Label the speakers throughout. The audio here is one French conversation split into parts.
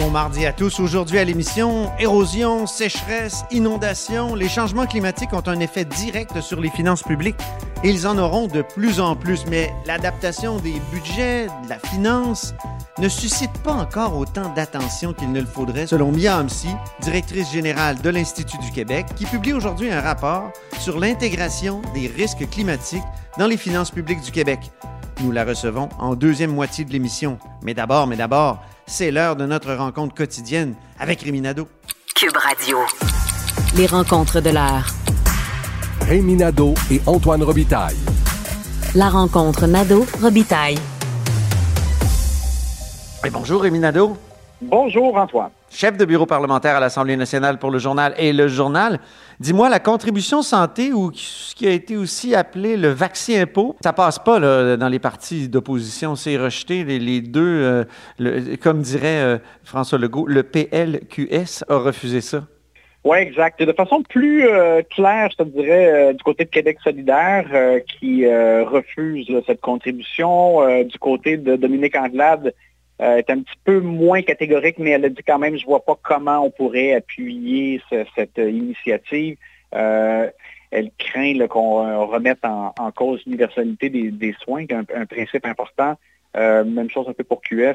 Speaker 1: Bon mardi à tous. Aujourd'hui à l'émission, érosion, sécheresse, inondation, les changements climatiques ont un effet direct sur les finances publiques et ils en auront de plus en plus. Mais l'adaptation des budgets, de la finance, ne suscite pas encore autant d'attention qu'il ne le faudrait, selon Mia Hamsi, directrice générale de l'Institut du Québec, qui publie aujourd'hui un rapport sur l'intégration des risques climatiques dans les finances publiques du Québec. Nous la recevons en deuxième moitié de l'émission. Mais d'abord, mais d'abord, c'est l'heure de notre rencontre quotidienne avec Réminado.
Speaker 2: Cube Radio. Les rencontres de l'heure.
Speaker 3: Rémi Nadeau et Antoine Robitaille.
Speaker 2: La rencontre Nadeau-Robitaille.
Speaker 1: Et bonjour Réminado.
Speaker 4: Bonjour Antoine.
Speaker 1: Chef de bureau parlementaire à l'Assemblée nationale pour le journal et le journal. Dis-moi, la contribution santé ou ce qui a été aussi appelé le vaccin impôt, ça passe pas dans les partis d'opposition, c'est rejeté. Les, deux, euh, comme dirait euh, François Legault, le PLQS a refusé ça.
Speaker 4: Oui, exact. De façon plus euh, claire, je te dirais, du côté de Québec solidaire, qui refuse cette contribution. Du côté de Dominique Anglade, euh, est un petit peu moins catégorique, mais elle a dit quand même, je vois pas comment on pourrait appuyer ce- cette euh, initiative. Euh, elle craint qu'on remette en, cause l'universalité des, des soins, un, un principe important. Même chose un peu pour QS,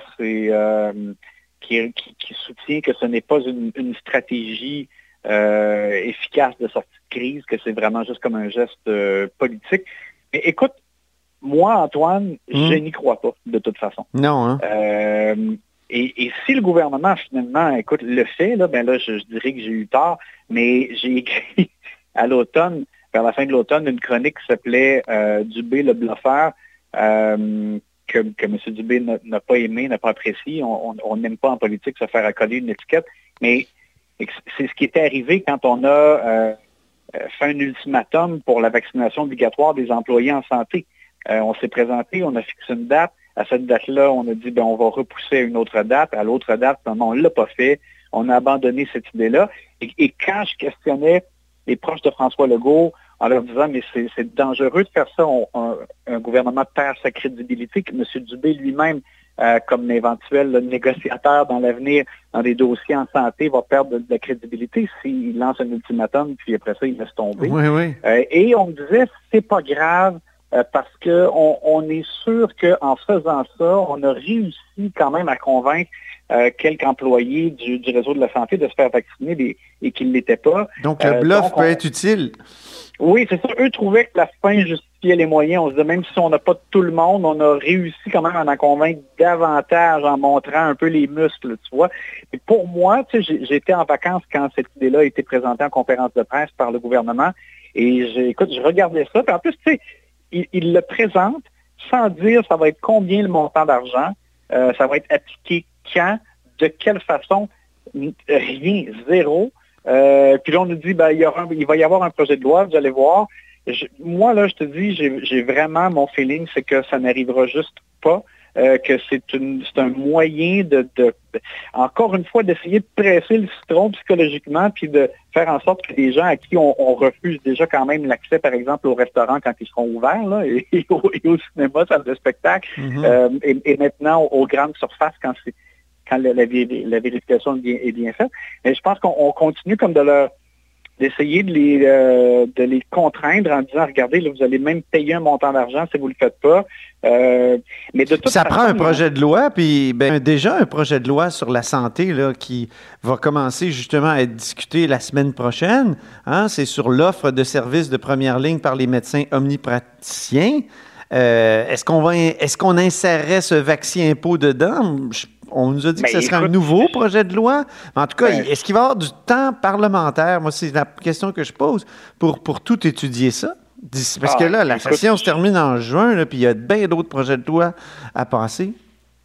Speaker 4: qui, soutient que ce n'est pas une, une stratégie efficace de sortie de crise, que c'est vraiment juste comme un geste politique. Mais écoute, moi, Antoine,
Speaker 1: Hmm.
Speaker 4: je n'y crois pas, de toute façon.
Speaker 1: Non, hein?
Speaker 4: Euh, et, et si le gouvernement, finalement, écoute, le fait, là, ben là, je, je dirais que j'ai eu tort, mais j'ai écrit à l'automne, vers la fin de l'automne, une chronique qui s'appelait euh, Dubé le bluffeur, euh, que, que M. Dubé n'a pas aimé, n'a pas apprécié. On n'aime pas en politique se faire accoler une étiquette, mais c'est ce qui était arrivé quand on a fait un ultimatum pour la vaccination obligatoire des employés en santé. Euh, on s'est présenté, on a fixé une date. À cette date-là, on a dit ben, on va repousser à une autre date. À l'autre date, non, on ne l'a pas fait. On a abandonné cette idée-là. Et, et quand je questionnais les proches de François Legault en leur disant mais c'est dangereux de faire ça, on- un, un gouvernement perd sa crédibilité, que M. Dubé lui-même, euh, comme éventuel négociateur dans l'avenir dans des dossiers en santé, va perdre de, de la crédibilité s'il lance un ultimatum, puis après ça, il laisse tomber.
Speaker 1: Oui, oui.
Speaker 4: Euh, et on me disait, c'est pas grave euh, parce que on, on est sûr qu'en faisant ça, on a réussi quand même à convaincre euh, quelques employés du, du réseau de la santé de se faire vacciner des- et qu'ils ne l'étaient pas.
Speaker 1: Donc, le
Speaker 4: Euh,
Speaker 1: bluff
Speaker 4: donc,
Speaker 1: peut être utile.
Speaker 4: Oui, c'est ça. Eux trouvaient que la fin justifiait les moyens. On se disait, même si on n'a pas tout le monde, on a réussi quand même à en convaincre davantage en montrant un peu les muscles, tu vois. Et pour moi, tu sais, j'ai- j'étais en vacances quand cette idée-là a été présentée en conférence de presse par le gouvernement. Et j'ai- écoute, je regardais ça. Puis en plus, tu sais, il, le présente sans dire ça va être combien le montant d'argent, euh, ça va être appliqué quand, de quelle façon, n- rien, zéro. Euh, puis là, on nous dit, ben, il, y aura il va y avoir un projet de loi, vous allez voir. Moi, là, je te dis, j'ai vraiment mon feeling, c'est que ça n'arrivera juste pas, euh, que c'est un moyen de, de- encore une fois, d'essayer de presser le citron psychologiquement, puis de faire en sorte que les gens à qui on, on refuse déjà quand même l'accès, par exemple, au restaurant quand ils seront ouverts, là, et, et au, et au cinéma, salle de spectacle,
Speaker 1: Mhm.
Speaker 4: euh, et, et maintenant aux, grandes surfaces quand c'est quand la, la vé- la vérification est bien, est bien faite. Mais je pense qu'on on continue comme de leur d'essayer de les euh, de les contraindre en disant regardez là vous allez même payer un montant d'argent si vous le faites pas Euh, mais de toute
Speaker 1: Ça
Speaker 4: façon,
Speaker 1: prend un projet de loi, puis ben, déjà un projet de loi sur la santé là, qui va commencer justement à être discuté la semaine prochaine. Hein? C'est sur l'offre de services de première ligne par les médecins omnipraticiens. Euh, est-ce qu'on va, est-ce qu'on insérerait ce vaccin impôt dedans? Je- on nous a dit que
Speaker 4: Ben,
Speaker 1: ce serait un nouveau projet de loi. En tout cas,
Speaker 4: Ben,
Speaker 1: est-ce qu'il va y avoir du temps parlementaire? Moi, c'est la question que je pose pour, pour tout étudier ça. Parce
Speaker 4: Ah,
Speaker 1: que là, la
Speaker 4: écoute,
Speaker 1: session se termine en juin, là, puis il y a bien d'autres projets de loi à passer.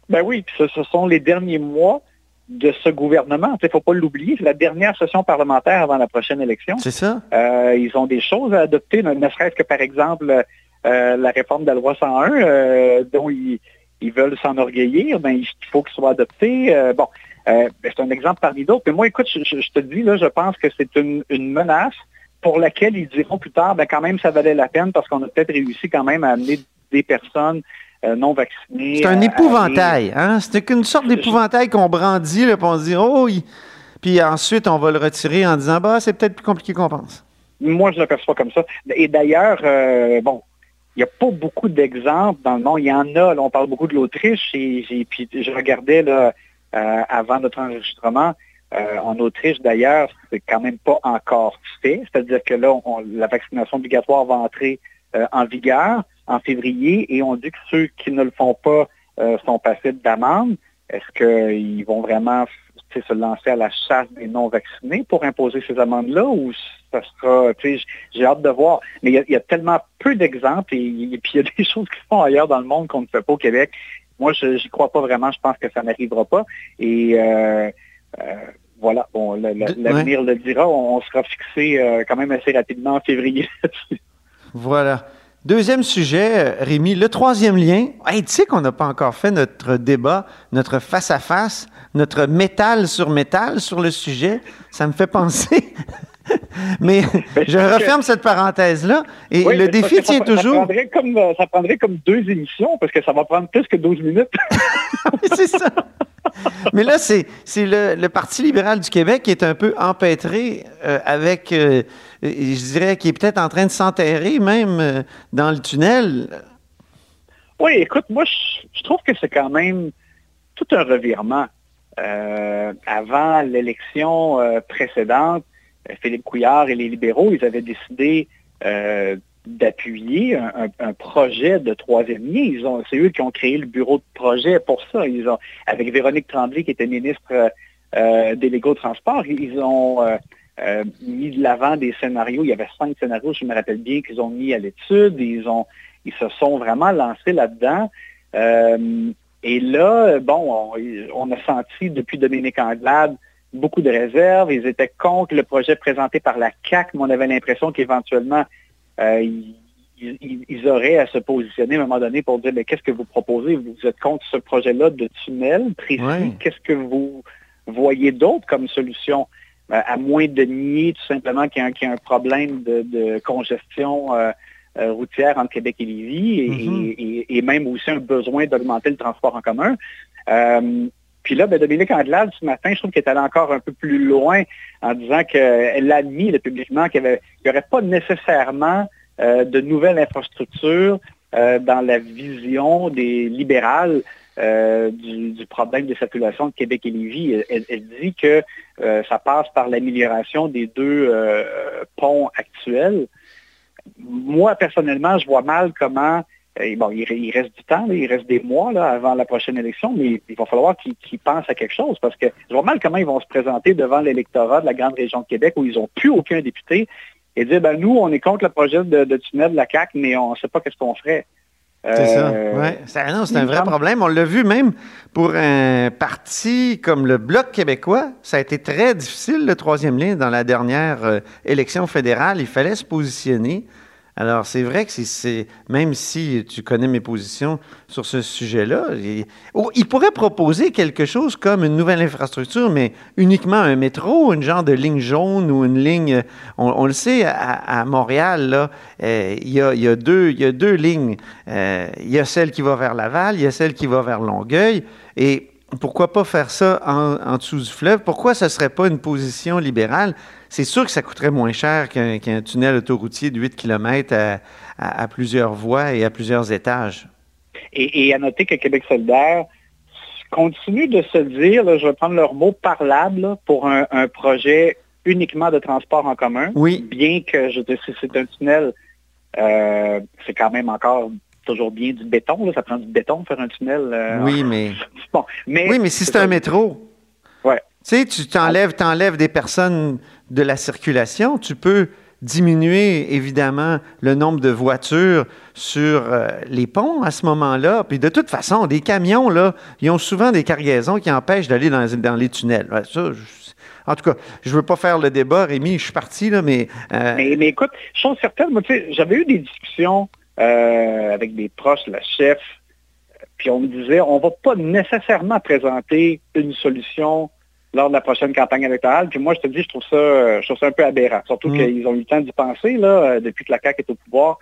Speaker 4: Ben oui, puis ce, ce sont les derniers mois de ce gouvernement. Il ne faut pas l'oublier. C'est la dernière session parlementaire avant la prochaine élection.
Speaker 1: C'est ça?
Speaker 4: Euh, ils ont des choses à adopter, ne, ne serait-ce que par exemple euh, la réforme de la loi 101, euh, dont ils, ils veulent s'enorgueillir, ben, il faut qu'ils soient adoptés. Euh, bon, euh, ben, c'est un exemple parmi d'autres. Mais moi, écoute, je, te dis, là, je pense que c'est une, menace pour laquelle ils diront plus tard, ben, quand même, ça valait la peine parce qu'on a peut-être réussi quand même à amener des personnes euh, non vaccinées.
Speaker 1: C'est un épouvantail, hein? C'est une sorte d'épouvantail qu'on brandit, là, puis on se dit, oh, puis ensuite, on va le retirer en disant, bah, c'est peut-être plus compliqué qu'on pense.
Speaker 4: Moi, je le perçois comme ça. Et d'ailleurs, euh, bon, il n'y a pas beaucoup d'exemples dans le monde. Il y en a, là, on parle beaucoup de l'Autriche, et, puis je regardais là, euh, avant notre enregistrement, euh, en Autriche d'ailleurs, c'est quand même pas encore fait. C'est-à-dire que là, la vaccination obligatoire va entrer en vigueur en février et on dit que ceux qui ne le font pas sont passibles d'amende. Est-ce qu'ils vont vraiment se lancer à la chasse des non-vaccinés pour imposer ces amendes-là ou ça sera, j'ai hâte de voir. Mais il y, a tellement peu d'exemples et, puis il y a des choses qui se font ailleurs dans le monde qu'on ne fait pas au Québec. Moi, je n'y crois pas vraiment. Je pense que ça n'arrivera pas. Et euh, euh, voilà, bon, l'avenir le dira. On, sera fixé euh, quand même assez rapidement en février.
Speaker 1: voilà. Deuxième sujet, Rémi, le troisième lien. Hey, tu sais qu'on n'a pas encore fait notre débat, notre face-à-face, notre métal sur métal sur le sujet. Ça me fait penser. mais je referme cette parenthèse-là. Et le défi tient toujours. Ça
Speaker 4: prendrait, comme, euh, ça prendrait comme deux émissions parce que ça va prendre plus que 12 minutes.
Speaker 1: c'est ça. Mais là, c'est le, Parti libéral du Québec qui est un peu empêtré euh, avec je dirais, qui est peut-être en train de s'enterrer même euh, dans le tunnel.
Speaker 4: Oui, écoute, moi, je, trouve que c'est quand même tout un revirement. Euh, avant l'élection euh, précédente, Philippe Couillard et les libéraux, ils avaient décidé d'appuyer un, projet de troisième lien. C'est eux qui ont créé le bureau de projet pour ça. Ils ont, avec Véronique Tremblay, qui était ministre délégué au transport, ils ont euh, mis de l'avant des scénarios. Il y avait cinq scénarios, je me rappelle bien, qu'ils ont mis à l'étude. Ils, ont, ils se sont vraiment lancés là-dedans. Euh, et là, bon, on, a senti depuis Dominique Anglade beaucoup de réserves. Ils étaient contre le projet présenté par la CAC, mais on avait l'impression qu'éventuellement, euh, ils, auraient à se positionner à un moment donné pour dire, mais qu'est-ce que vous proposez? Vous êtes contre ce projet-là de tunnel précis. Qu'est-ce que vous voyez d'autre comme solution? Euh, à moins de nier tout simplement qu'il y, a un problème de, congestion euh, routière entre Québec et Lévis mm-hmm. et, même aussi un besoin d'augmenter le transport en commun. Puis là, ben, Dominique Andelade, ce matin, je trouve qu'elle est allée encore un peu plus loin en disant qu'elle a admis publiquement qu'il n'y aurait pas nécessairement de nouvelles infrastructures dans la vision des libérales euh, du, problème de circulation de Québec et Lévis. Elle, dit que euh, ça passe par l'amélioration des deux euh, ponts actuels. Moi, personnellement, je vois mal comment bon, il, reste du temps, il reste des mois là, avant la prochaine élection, mais il va falloir qu'ils pensent à quelque chose parce que je vois mal comment ils vont se présenter devant l'électorat de la grande région de Québec où ils n'ont plus aucun député et dire ben, nous, on est contre le projet de, de tunnel de la CAC, mais on ne sait pas qu'est-ce qu'on ferait.
Speaker 1: C'est ça. Euh. C'est un vrai problème. On l'a vu même pour un parti comme le Bloc québécois. Ça a été très difficile, le troisième lien, dans la dernière euh, élection fédérale. Il fallait se positionner. Alors, c'est vrai que même si tu connais mes positions sur ce sujet-là, il, pourrait proposer quelque chose comme une nouvelle infrastructure, mais uniquement un métro, une genre de ligne jaune ou une ligne. On, le sait, à, Montréal, il, y a, deux, lignes. Euh, il y a celle qui va vers Laval, il y a celle qui va vers Longueuil. Et pourquoi pas faire ça en, dessous du fleuve? Pourquoi ce ne serait pas une position libérale? C'est sûr que ça coûterait moins cher qu'un tunnel autoroutier de 8 km à, plusieurs voies et à plusieurs étages.
Speaker 4: Et, à noter que Québec solidaire continue de se dire, je vais prendre leur mot parlable, pour un, projet uniquement de transport en commun.
Speaker 1: Oui.
Speaker 4: Bien que je si c'est un tunnel, euh, c'est quand même encore toujours bien du béton. Ça prend du béton pour faire un tunnel. Euh,
Speaker 1: oui, mais... oui, mais si c'est un métro,
Speaker 4: ouais.
Speaker 1: Tu sais, tu t'enlèves, t'enlèves des personnes de la circulation, tu peux diminuer évidemment le nombre de voitures sur euh, les ponts à ce moment-là. Puis de toute façon, des camions, là, ils ont souvent des cargaisons qui empêchent d'aller dans, les tunnels. en tout cas, je ne veux pas faire le débat, Rémi, je suis parti, là, mais,
Speaker 4: euh, mais... Mais, écoute, chose certaine, moi, j'avais eu des discussions euh, avec des proches, la chef. Puis on me disait, on ne va pas nécessairement présenter une solution lors de la prochaine campagne électorale. Puis moi, je te dis, je trouve ça, je trouve ça un peu aberrant. Surtout mm. qu'ils ont eu le temps d'y penser là, depuis que la CAQ est au pouvoir.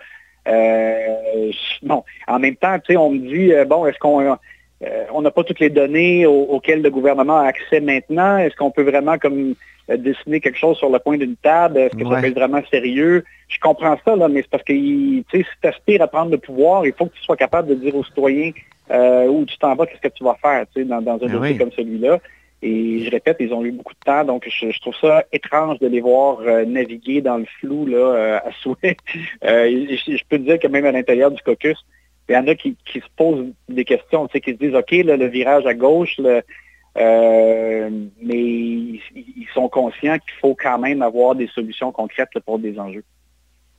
Speaker 4: Euh, non. En même temps, on me dit, euh, bon, est-ce qu'on euh, on n'a pas toutes les données auxquelles le gouvernement a accès maintenant? Est-ce qu'on peut vraiment comme dessiner quelque chose sur le point d'une table? Est-ce que ça peut être vraiment sérieux? Je comprends ça, là, mais c'est parce que si tu aspires à prendre le pouvoir, il faut que tu sois capable de dire aux citoyens où tu t'en vas, qu'est-ce que tu vas faire dans, dans un ben dossier comme celui-là. Et je répète, ils ont eu beaucoup de temps, donc je, trouve ça étrange de les voir euh, naviguer dans le flou là, euh, à souhait. Euh, je, peux te dire que même à l'intérieur du caucus, il y en a qui, se posent des questions, tu sais, qui se disent, OK, le virage à gauche, mais ils, sont conscients qu'il faut quand même avoir des solutions concrètes pour des enjeux.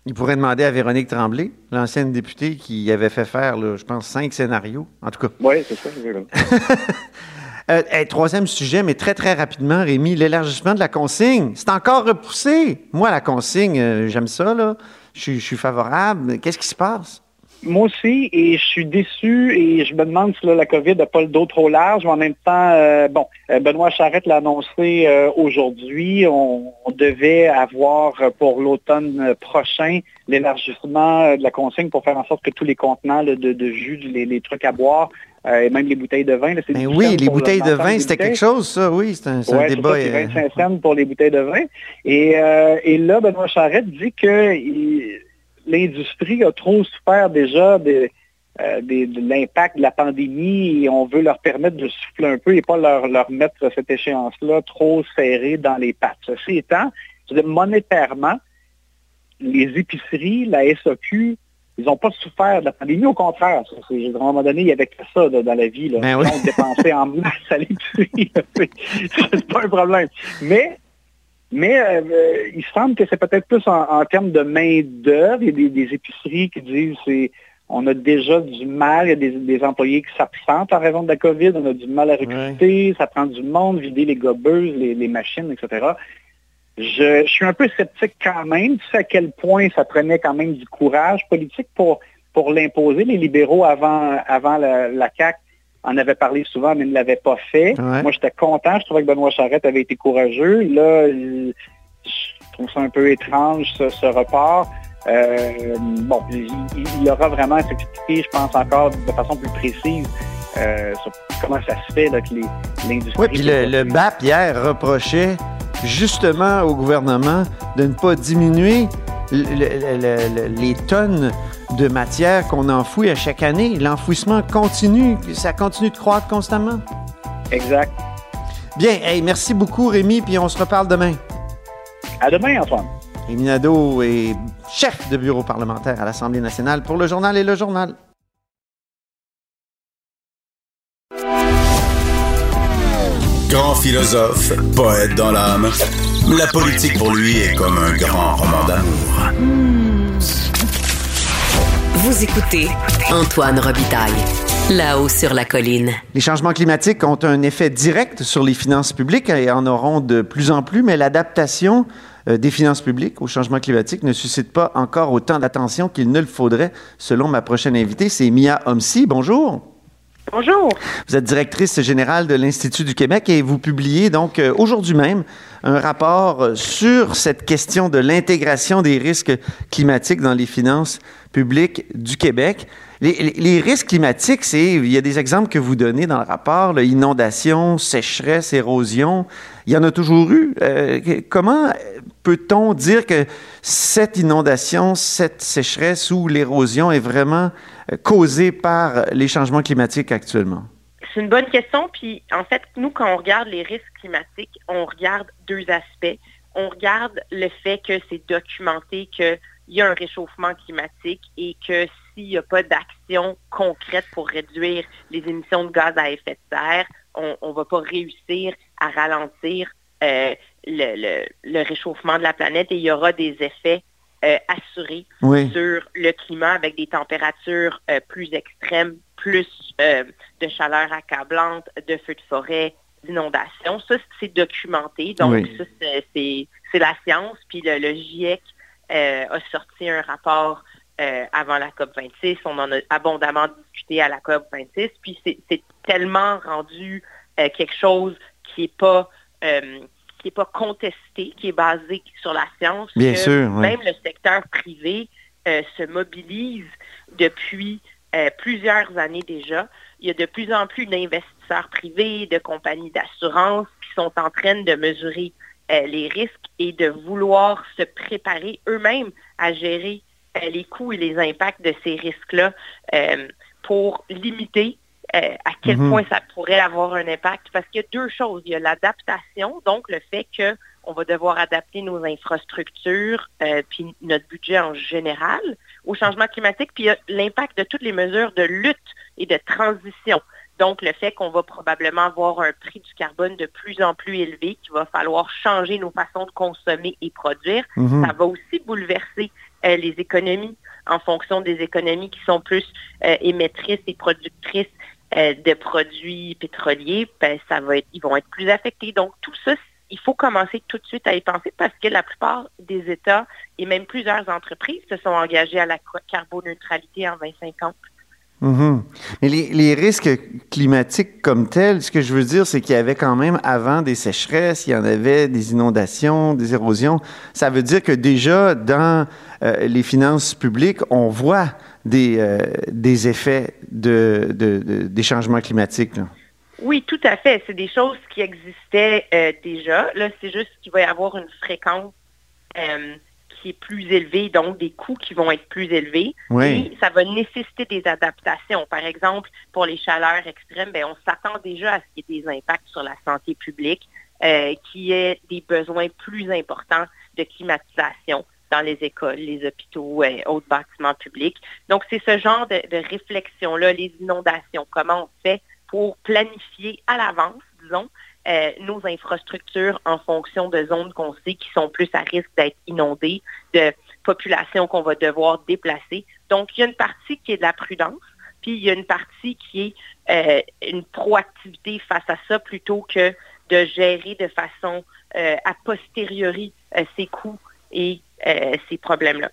Speaker 1: Il pourrait demander à Véronique Tremblay, l'ancienne députée qui avait fait faire, je pense, cinq scénarios, en tout cas.
Speaker 4: Oui, c'est ça.
Speaker 1: Euh, troisième sujet, mais très, très rapidement, Rémi, l'élargissement de la consigne. C'est encore repoussé. Moi, la consigne, euh, j'aime ça, là. Je, suis favorable. Qu'est-ce qui se passe?
Speaker 4: Moi aussi, et je suis déçu et je me demande si la COVID n'a pas le dos trop large, mais en même temps, euh, bon, Benoît Charette l'a annoncé aujourd'hui, on, devait avoir pour l'automne prochain l'élargissement de la consigne pour faire en sorte que tous les contenants de, jus, les, trucs à boire, euh, et même les bouteilles de vin. Là,
Speaker 1: ben oui, les bouteilles de vin, c'était quelque chose, ça, oui, c'est un,
Speaker 4: ouais,
Speaker 1: débat.
Speaker 4: C'est 25 cents pour les bouteilles de vin. Et, euh, et là, Benoît Charette dit que l'industrie a trop souffert déjà de, euh, de l'impact de la pandémie et on veut leur permettre de souffler un peu et pas leur, leur mettre cette échéance-là trop serrée dans les pattes. Ceci étant, monétairement, les épiceries, la SAQ, ils n'ont pas souffert de la pandémie. Au contraire, à un moment donné, il y avait que ça dans la vie. Là. Ben On dépensait en masse à l'épicerie. c'est pas un problème. Mais, mais euh, il semble que c'est peut-être plus en, termes de main-d'œuvre. Il y a des, épiceries qui disent c'est on a déjà du mal, il y a des, employés qui s'absentent en raison de la COVID, on a du mal à recruter, ça prend du monde, vider les gobeuses, les, les machines, etc. Je, suis un peu sceptique quand même. Tu sais à quel point ça prenait quand même du courage politique pour, pour l'imposer. Les libéraux avant, avant la, la CAQ en avaient parlé souvent, mais ne l'avaient pas fait. Moi, j'étais content. Je trouvais que Benoît Charette avait été courageux. Là, je trouve ça un peu étrange, ce, report. Euh, bon, il, aura vraiment à s'expliquer, je pense, encore de façon plus précise euh, sur comment ça se fait là, que l'industrie...
Speaker 1: Oui, puis le, le BAP hier reprochait justement au gouvernement de ne pas diminuer les tonnes de matière qu'on enfouit à chaque année. L'enfouissement continue, ça continue de croître constamment.
Speaker 4: Exact.
Speaker 1: Bien, merci beaucoup Rémi, puis on se reparle demain.
Speaker 4: À demain, Antoine.
Speaker 1: Rémi Nadeau est chef de bureau parlementaire à l'Assemblée nationale pour le journal et le journal.
Speaker 5: Grand philosophe, poète dans l'âme, la politique pour lui est comme un grand roman d'amour.
Speaker 2: Vous écoutez Antoine Robitaille. Là-haut sur la colline.
Speaker 1: Les changements climatiques ont un effet direct sur les finances publiques et en auront de plus en plus, mais l'adaptation euh, des finances publiques au changement climatique ne suscite pas encore autant d'attention qu'il ne le faudrait, selon ma prochaine invitée, c'est Mia Homsi. Bonjour.
Speaker 6: Bonjour.
Speaker 1: Vous êtes directrice générale de l'Institut du Québec et vous publiez donc euh, aujourd'hui même un rapport euh, sur cette question de l'intégration des risques climatiques dans les finances publiques du Québec. Les, risques climatiques, il y a des exemples que vous donnez dans le rapport, inondation, sécheresse, érosion. Il y en a toujours eu. Euh, comment peut-on dire que cette inondation, cette sécheresse ou l'érosion est vraiment causée par les changements climatiques actuellement?
Speaker 6: C'est une bonne question. Puis, en fait, nous, quand on regarde les risques climatiques, on regarde deux aspects. On regarde le fait que c'est documenté qu'il y a un réchauffement climatique et que s'il n'y a pas d'action concrète pour réduire les émissions de gaz à effet de serre, on ne va pas réussir à ralentir euh, le, réchauffement de la planète et il y aura des effets euh, assurés sur le climat avec des températures euh, plus extrêmes, plus de chaleur accablante, de feux de forêt, d'inondations. Ça, c'est documenté. Donc, ça, c'est la science. Puis le, GIEC a sorti un rapport avant la COP 26. On en a abondamment discuté à la COP 26. Puis c'est tellement rendu quelque chose qui n'est pas qui est pas contesté, qui est basé sur la science.
Speaker 1: Bien sûr.
Speaker 6: Même le secteur privé se mobilise depuis plusieurs années déjà. Il y a de plus en plus d'investisseurs privés, de compagnies d'assurance qui sont en train de mesurer euh, les risques et de vouloir se préparer eux-mêmes à gérer euh, les coûts et les impacts de ces risques-là euh, pour limiter à quel mhm. point ça pourrait avoir un impact. Parce qu'il y a deux choses. Il y a l'adaptation, donc le fait qu'on va devoir adapter nos infrastructures, puis notre budget en général au changement climatique, puis il y a l'impact de toutes les mesures de lutte et de transition. Donc, le fait qu'on va probablement avoir un prix du carbone de plus en plus élevé, qu'il va falloir changer nos façons de consommer et produire, mhm. ça va aussi bouleverser euh, les économies en fonction des économies qui sont plus euh, émettrices et productrices euh, de produits pétroliers, ben, ça va être, ils vont être plus affectés. Donc, tout ça, il faut commencer tout de suite à y penser parce que la plupart des États et même plusieurs entreprises se sont engagés à la carboneutralité en 2050.
Speaker 1: Mhm. Mais les, risques climatiques comme tels, ce que je veux dire, c'est qu'il y avait quand même avant des sécheresses, il y en avait des inondations, des érosions. Ça veut dire que déjà dans euh, les finances publiques, on voit des, euh, des effets de, des changements climatiques.
Speaker 6: Oui, tout à fait. C'est des choses qui existaient euh, déjà. Là, c'est juste qu'il va y avoir une fréquence qui est plus élevé, donc des coûts qui vont être plus élevés.
Speaker 1: Oui.
Speaker 6: Et ça va nécessiter des adaptations. Par exemple, pour les chaleurs extrêmes, bien, on s'attend déjà à ce qu'il y ait des impacts sur la santé publique, euh, qu'il y ait des besoins plus importants de climatisation dans les écoles, les hôpitaux, et euh, autres bâtiments publics. Donc, c'est ce genre de, réflexion-là, les inondations, comment on fait pour planifier à l'avance, disons, euh, nos infrastructures en fonction de zones qu'on sait qui sont plus à risque d'être inondées, de populations qu'on va devoir déplacer. Donc, il y a une partie qui est de la prudence, puis il y a une partie qui est euh, une proactivité face à ça plutôt que de gérer de façon a posteriori ces coûts et ces problèmes-là.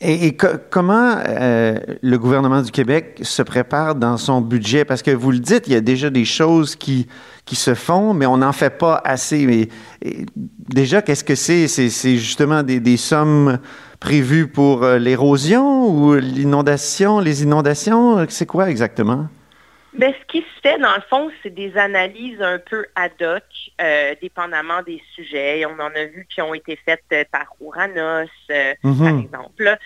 Speaker 1: Et, comment euh, le gouvernement du Québec se prépare dans son budget? Parce que vous le dites, il y a déjà des choses qui, qui se font, mais on n'en fait pas assez. Mais, déjà, qu'est-ce que c'est? C'est justement des, des, sommes prévues pour euh, l'érosion ou l'inondation, les inondations? C'est quoi exactement?
Speaker 6: Ben, ce qui se fait, dans le fond, c'est des analyses un peu ad hoc, euh, dépendamment des sujets. On en a vu qui ont été faites euh, par Ouranos, euh, mhm. par exemple.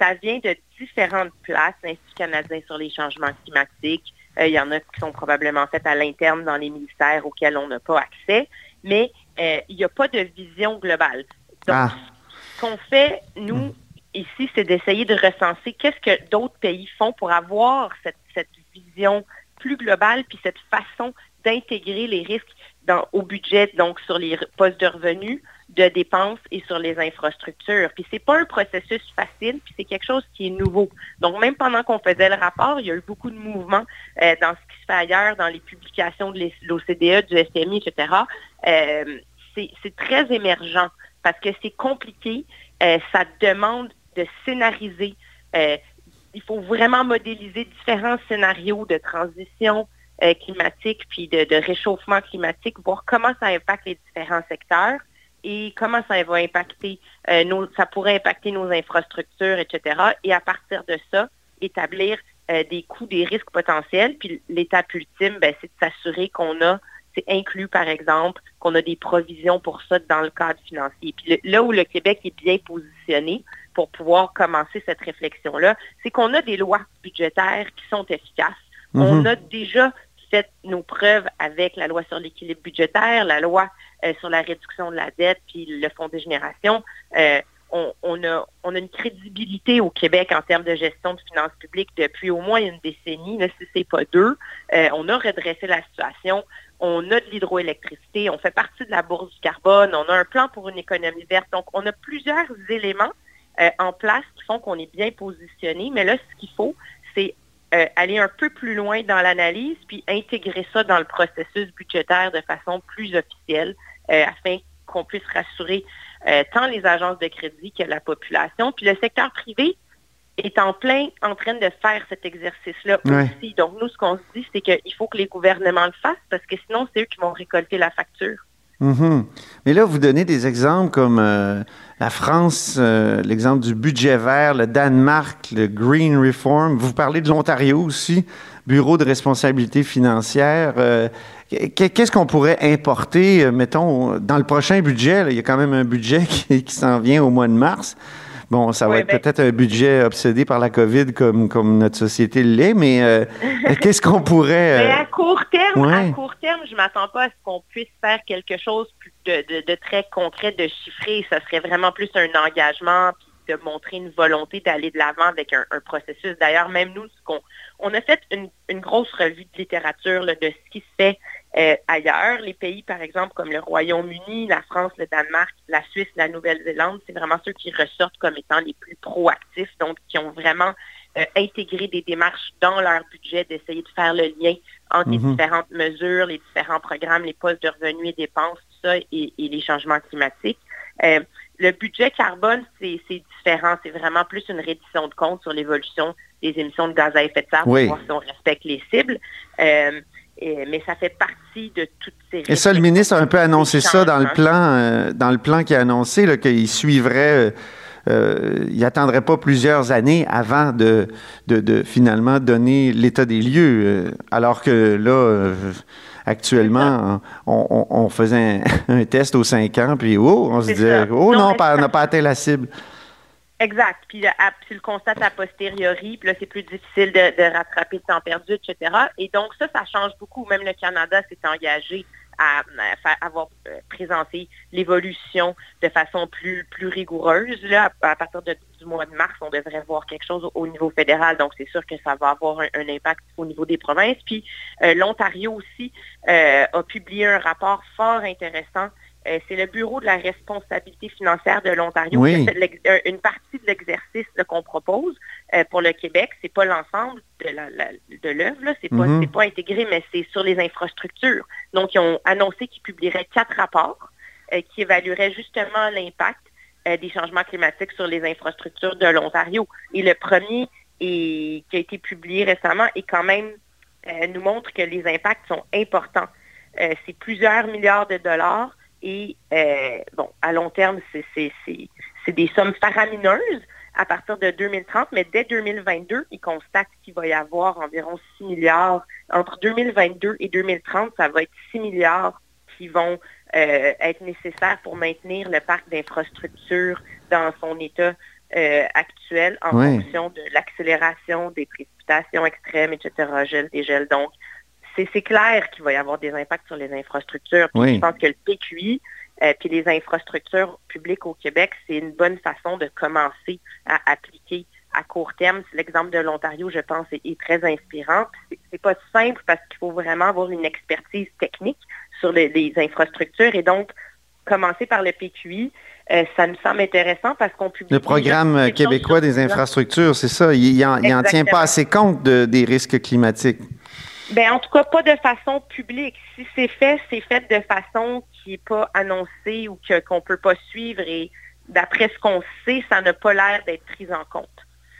Speaker 6: ça vient de différentes places, l'Institut canadien sur les changements climatiques. il y en a qui sont probablement faites à l'interne dans les ministères auxquels on n'a pas accès, mais il n'y a pas de vision globale. Donc, ah. ce qu'on fait, nous, ici, c'est d'essayer de recenser qu'est-ce que d'autres pays font pour avoir cette, cette vision plus globale, puis cette façon d'intégrer les risques dans, au budget, donc sur les postes de revenus, de dépenses et sur les infrastructures. Puis c'est pas un processus facile, puis c'est quelque chose qui est nouveau. Donc même pendant qu'on faisait le rapport, il y a eu beaucoup de mouvements euh, dans ce qui se fait ailleurs, dans les publications de l'OCDE, du SMI, etc. Euh, c'est très émergent parce que c'est compliqué. Euh, ça demande de scénariser il faut vraiment modéliser différents scénarios de transition euh, climatique puis de, réchauffement climatique, voir comment ça impacte les différents secteurs et comment ça va impacter euh, nos, ça pourrait impacter nos infrastructures, etc. Et à partir de ça, établir euh, des coûts, des risques potentiels. Puis l'étape ultime, ben, c'est de s'assurer qu'on a, c'est inclus par exemple, qu'on a des provisions pour ça dans le cadre financier. Puis là où le Québec est bien positionné, pour pouvoir commencer cette réflexion-là, c'est qu'on a des lois budgétaires qui sont efficaces. Mhm. On a déjà fait nos preuves avec la loi sur l'équilibre budgétaire, la loi euh, sur la réduction de la dette, puis le fonds des générations. Euh, on, a, on, a, une crédibilité au Québec en termes de gestion de finances publiques depuis au moins une décennie, là, si ce n'est pas deux. Euh, on a redressé la situation. On a de l'hydroélectricité. On fait partie de la bourse du carbone. On a un plan pour une économie verte. Donc, on a plusieurs éléments euh, en place qui font qu'on est bien positionné. Mais là, ce qu'il faut, c'est euh, aller un peu plus loin dans l'analyse, puis intégrer ça dans le processus budgétaire de façon plus officielle, euh, afin qu'on puisse rassurer tant les agences de crédit que la population. Puis le secteur privé est en plein en train de faire cet exercice-là aussi. Donc, nous, ce qu'on se dit, c'est qu'il faut que les gouvernements le fassent parce que sinon, c'est eux qui vont récolter la facture.
Speaker 1: Mm-hmm. Mais là, vous donnez des exemples comme euh, la France, euh, l'exemple du budget vert, le Danemark, le Green Reform. Vous parlez de l'Ontario aussi, Bureau de responsabilité financière. Euh, qu'est-ce qu'on pourrait importer, mettons, dans le prochain budget? il y a quand même un budget qui s'en vient au mois de mars. Bon, ça va être ben peut-être un budget obsédé par la COVID comme, comme notre société l'est, mais euh, qu'est-ce qu'on pourrait...
Speaker 6: Mais à court terme, à court terme, je m'attends pas à ce qu'on puisse faire quelque chose de, très concret, de chiffrer. Ça serait vraiment plus un engagement, puis de montrer une volonté d'aller de l'avant avec un, processus. D'ailleurs, même nous, ce qu'on on a fait une, grosse revue de littérature de ce qui se fait euh, ailleurs. Les pays, par exemple, comme le Royaume-Uni, la France, le Danemark, la Suisse, la Nouvelle-Zélande, c'est vraiment ceux qui ressortent comme étant les plus proactifs, donc qui ont vraiment euh, intégré des démarches dans leur budget, d'essayer de faire le lien entre les mhm. différentes mesures, les différents programmes, les postes de revenus et dépenses, tout ça, et, les changements climatiques. Euh, le budget carbone, c'est différent. C'est vraiment plus une reddition de compte sur l'évolution des émissions de gaz à effet de serre pour voir si on respecte les cibles mais ça fait partie de toutes ces...
Speaker 1: Et ça, le ministre a un peu annoncé ça dans le plan, euh, dans le plan qu'il a annoncé, qu'il suivrait... Euh, euh, il n'attendrait pas plusieurs années avant de, de, finalement donner l'état des lieux. alors que là, actuellement, on, faisait un, test aux cinq ans, puis oh, on se disait, oh non, on n'a pas atteint la cible.
Speaker 6: Exact. Puis tu le constates a posteriori, puis là, c'est plus difficile de, rattraper le temps perdu, etc. Et donc, ça, ça change beaucoup. Même le Canada s'est engagé à, avoir euh, présenté l'évolution de façon plus, rigoureuse. Là, à, partir du mois de mars, on devrait voir quelque chose au, niveau fédéral. Donc, c'est sûr que ça va avoir un, impact au niveau des provinces. Puis, euh, l'Ontario aussi euh, a publié un rapport fort intéressant euh, c'est le Bureau de la responsabilité financière de l'Ontario qui fait une partie de l'exercice qu'on propose euh, pour le Québec. C'est pas l'ensemble de l'œuvre, c'est pas, mm-hmm. pas intégré, mais c'est sur les infrastructures. Donc, ils ont annoncé qu'ils publieraient quatre rapports euh, qui évalueraient justement l'impact des changements climatiques sur les infrastructures de l'Ontario. Et le premier qui a été publié récemment et quand même nous montre que les impacts sont importants. c'est plusieurs milliards de dollars et euh, bon, à long terme, c'est des sommes faramineuses à partir de 2030, mais dès 2022, ils constatent qu'il va y avoir environ 6 milliards. Entre 2022 et 2030, ça va être 6 milliards qui vont euh, être nécessaires pour maintenir le parc d'infrastructures dans son état euh, actuel en fonction de l'accélération des précipitations extrêmes, etc., gel, dégel. Donc, c'est clair qu'il va y avoir des impacts sur les infrastructures. Je pense que le PQI, et euh, puis les infrastructures publiques au Québec, c'est une bonne façon de commencer à appliquer à court terme. L'exemple de l'Ontario, je pense, est, très inspirant. C'est pas simple parce qu'il faut vraiment avoir une expertise technique sur les, infrastructures et donc commencer par le PQI, euh, ça nous semble intéressant parce qu'on publie...
Speaker 1: Le programme québécois des infrastructures, c'est ça. Il n'en tient pas assez compte des risques climatiques.
Speaker 6: Ben, en tout cas, pas de façon publique. Si c'est fait, c'est fait de façon qui n'est pas annoncée ou qu'on ne peut pas suivre. Et d'après ce qu'on sait, ça n'a pas l'air d'être pris en compte.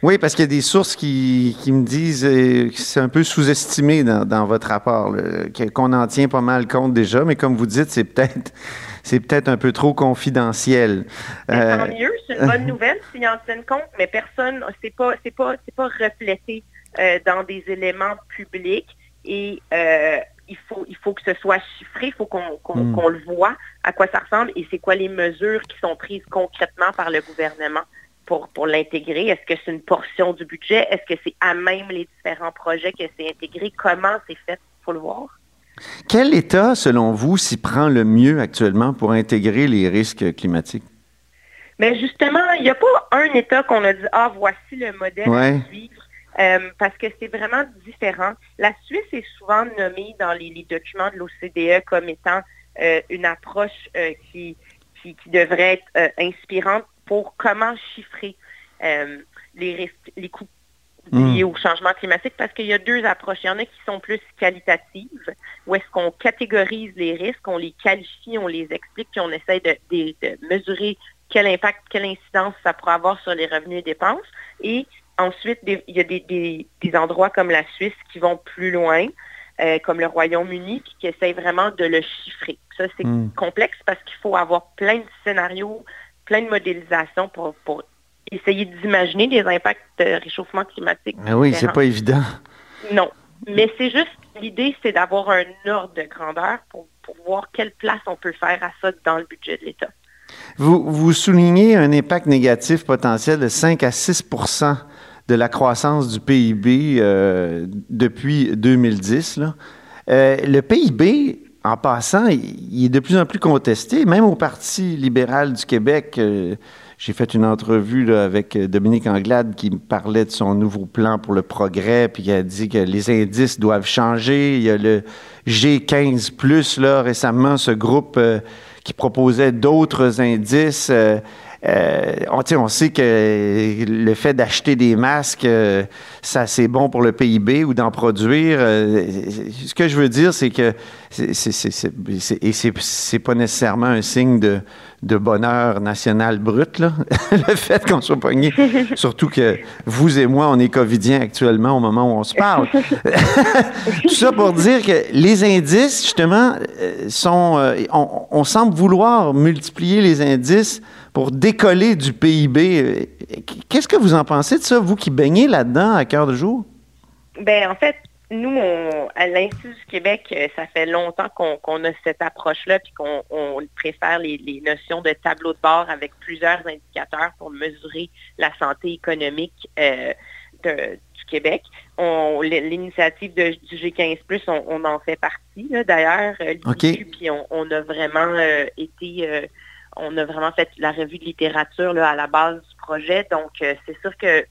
Speaker 1: Oui, parce qu'il y a des sources qui, me disent euh, que c'est un peu sous-estimé dans, votre rapport, qu'on en tient pas mal compte déjà, mais comme vous dites, c'est peut-être c'est peut-être un peu trop confidentiel.
Speaker 6: Euh, tant mieux, c'est une bonne nouvelle s'ils en tiennent compte, mais personne, c'est pas, c'est pas, c'est pas reflété euh, dans des éléments publics et euh, il, faut, il faut que ce soit chiffré, il faut hmm. qu'on le voit à quoi ça ressemble et c'est quoi les mesures qui sont prises concrètement par le gouvernement pour, pour l'intégrer. Est-ce que c'est une portion du budget? Est-ce que c'est à même les différents projets que c'est intégré? Comment c'est fait? Il faut le voir.
Speaker 1: Quel État, selon vous, s'y prend le mieux actuellement pour intégrer les risques climatiques?
Speaker 6: Mais justement, il n'y a pas un État qu'on a dit, ah, voici le modèle à suivre. Euh, parce que c'est vraiment différent. La Suisse est souvent nommée dans les, documents de l'OCDE comme étant euh, une approche euh, qui, qui, devrait être inspirante pour comment chiffrer les risques, les coûts hmm. liés au changement climatique parce qu'il y a deux approches. Il y en a qui sont plus qualitatives, où est-ce qu'on catégorise les risques, on les qualifie, on les explique, puis on essaie de, de mesurer quel impact, quelle incidence ça pourrait avoir sur les revenus et dépenses. Et ensuite, il y a des, endroits comme la Suisse qui vont plus loin, euh, comme le Royaume-Uni, qui, essayent vraiment de le chiffrer. Ça, c'est hmm. complexe parce qu'il faut avoir plein de scénarios, plein de modélisations pour, pour essayer d'imaginer les impacts de réchauffement climatique.
Speaker 1: Mais oui, c'est pas évident.
Speaker 6: Non. Mais c'est juste, l'idée, c'est d'avoir un ordre de grandeur pour, voir quelle place on peut faire à ça dans le budget de l'État.
Speaker 1: Vous, vous soulignez un impact négatif potentiel de 5 à 6 de la croissance du PIB euh, depuis 2010. Euh, le PIB, en passant, il, est de plus en plus contesté, même au Parti libéral du Québec. Euh, j'ai fait une entrevue avec Dominique Anglade qui me parlait de son nouveau plan pour le progrès, puis il a dit que les indices doivent changer. Il y a le G15 là récemment, ce groupe qui proposait d'autres indices. Euh, on, on, sait que le fait d'acheter des masques, euh, ça c'est bon pour le PIB ou d'en produire. Euh, ce que je veux dire, c'est que et c'est pas nécessairement un signe de, bonheur national brut, le fait qu'on soit pogné. Surtout que vous et moi, on est covidiens actuellement au moment où on se parle. Tout ça pour dire que les indices, justement, sont. On, on semble vouloir multiplier les indices pour décoller du PIB. Qu'est-ce que vous en pensez de ça, vous qui baignez là-dedans à cœur de jour?
Speaker 6: Ben en fait, nous, à l'Institut du Québec, euh, ça fait longtemps qu'on a cette approche-là, puis qu'on préfère les, notions de tableau de bord avec plusieurs indicateurs pour mesurer la santé économique euh, du Québec. L'initiative du G15+, on, on, en fait partie, d'ailleurs, euh, puis on, a vraiment été on a vraiment fait la revue de littérature là, à la base du projet. Donc, euh, c'est sûr que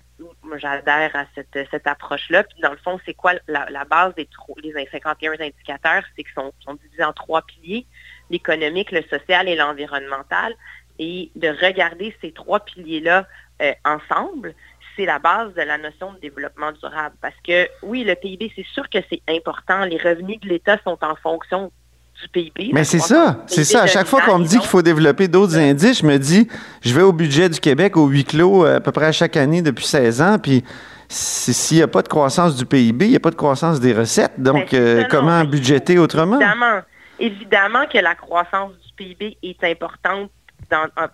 Speaker 6: j'adhère à cette, approche-là. Puis, dans le fond, c'est quoi la, base des les 51 indicateurs? C'est qu'ils sont, divisés en trois piliers, l'économique, le social et l'environnemental. Et de regarder ces trois piliers-là euh, ensemble, c'est la base de la notion de développement durable. Parce que oui, le PIB, c'est sûr que c'est important. Les revenus de l'État sont en fonction
Speaker 1: mais c'est ça, c'est ça. À chaque fois qu'on me dit qu'il faut développer d'autres indices, je me dis, je vais au budget du Québec au huis clos euh, à peu près à chaque année depuis 16 ans, puis s'il n'y a pas de croissance du PIB, il n'y a pas de croissance des recettes. Donc, ben, euh, comment budgéter autrement?
Speaker 6: Évidemment. Évidemment que la croissance du PIB est importante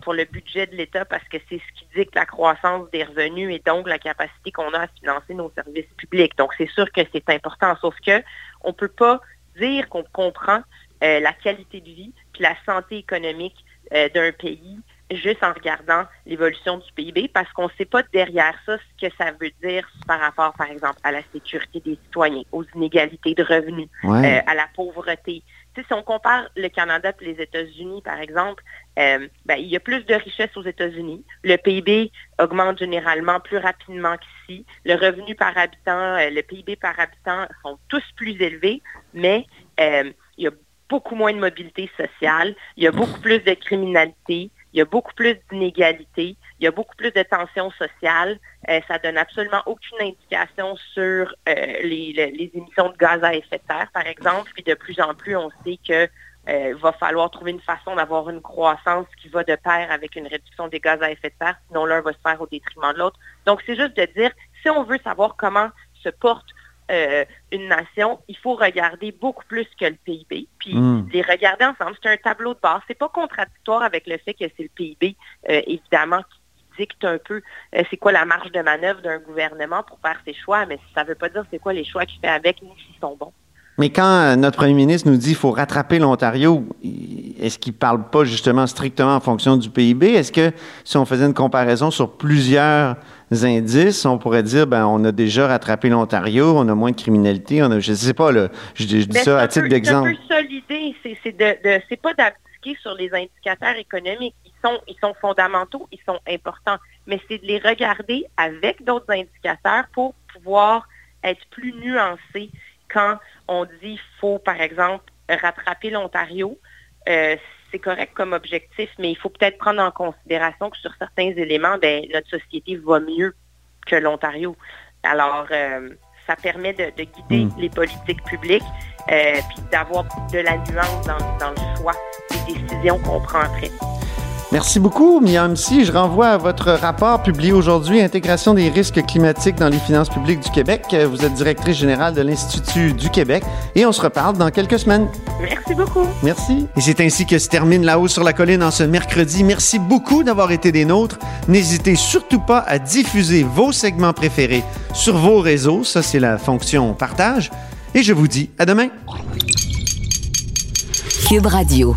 Speaker 6: pour le budget de l'État parce que c'est ce qui dicte la croissance des revenus et donc la capacité qu'on a à financer nos services publics. Donc, c'est sûr que c'est important, sauf que on ne peut pas dire qu'on comprend euh, la qualité de vie puis la santé économique euh, d'un pays juste en regardant l'évolution du PIB parce qu'on ne sait pas derrière ça ce que ça veut dire par rapport, par exemple, à la sécurité des citoyens, aux inégalités de revenus, euh, à la pauvreté. si on compare le Canada et les États-Unis, par exemple, ben, il y a plus de richesses aux États-Unis. Le PIB augmente généralement plus rapidement qu'ici. Le revenu par habitant, le PIB par habitant sont tous plus élevés, mais il y a beaucoup moins de mobilité sociale, il y a beaucoup plus de criminalité, il y a beaucoup plus d'inégalités, il y a beaucoup plus de tensions sociales. Euh, ça donne absolument aucune indication sur euh, les, émissions de gaz à effet de serre, par exemple. Puis de plus en plus, on sait qu'il euh, va falloir trouver une façon d'avoir une croissance qui va de pair avec une réduction des gaz à effet de serre, sinon l'un va se faire au détriment de l'autre. Donc, c'est juste de dire, si on veut savoir comment se porte euh, une nation, il faut regarder beaucoup plus que le PIB, puis hmm. les regarder ensemble. C'est un tableau de bord. C'est pas contradictoire avec le fait que c'est le PIB, euh, évidemment, qui dicte un peu euh, c'est quoi la marge de manœuvre d'un gouvernement pour faire ses choix, mais ça ne veut pas dire c'est quoi les choix qu'il fait avec, ni s'ils sont bons.
Speaker 1: Mais quand notre premier ministre nous dit qu'il faut rattraper l'Ontario, est-ce qu'il ne parle pas justement strictement en fonction du PIB? Est-ce que si on faisait une comparaison sur plusieurs indices, on pourrait dire, ben, on a déjà rattrapé l'Ontario, on a moins de criminalité, on a, je ne sais pas, là, je, dis ben, ça à titre d'exemple.
Speaker 6: C'est un peu l'idée, c'est de, c'est pas d'abdiquer sur les indicateurs économiques. Ils sont, ils sont fondamentaux, ils sont importants, mais c'est de les regarder avec d'autres indicateurs pour pouvoir être plus nuancé quand on dit faut, par exemple, rattraper l'Ontario. Euh, c'est correct comme objectif, mais il faut peut-être prendre en considération que sur certains éléments, ben, notre société va mieux que l'Ontario. Alors, euh, ça permet de, guider hmm. les politiques publiques euh, puis d'avoir de la nuance dans, dans, le choix des décisions qu'on prend après.
Speaker 1: Merci beaucoup, Miam Si. Je renvoie à votre rapport publié aujourd'hui, Intégration des risques climatiques dans les finances publiques du Québec. Vous êtes directrice générale de l'Institut du Québec et on se reparle dans quelques semaines.
Speaker 6: Merci beaucoup.
Speaker 1: Merci. Et c'est ainsi que se termine La Haut sur la Colline en ce mercredi. Merci beaucoup d'avoir été des nôtres. N'hésitez surtout pas à diffuser vos segments préférés sur vos réseaux. Ça, c'est la fonction partage. Et je vous dis à demain.
Speaker 2: Cube Radio.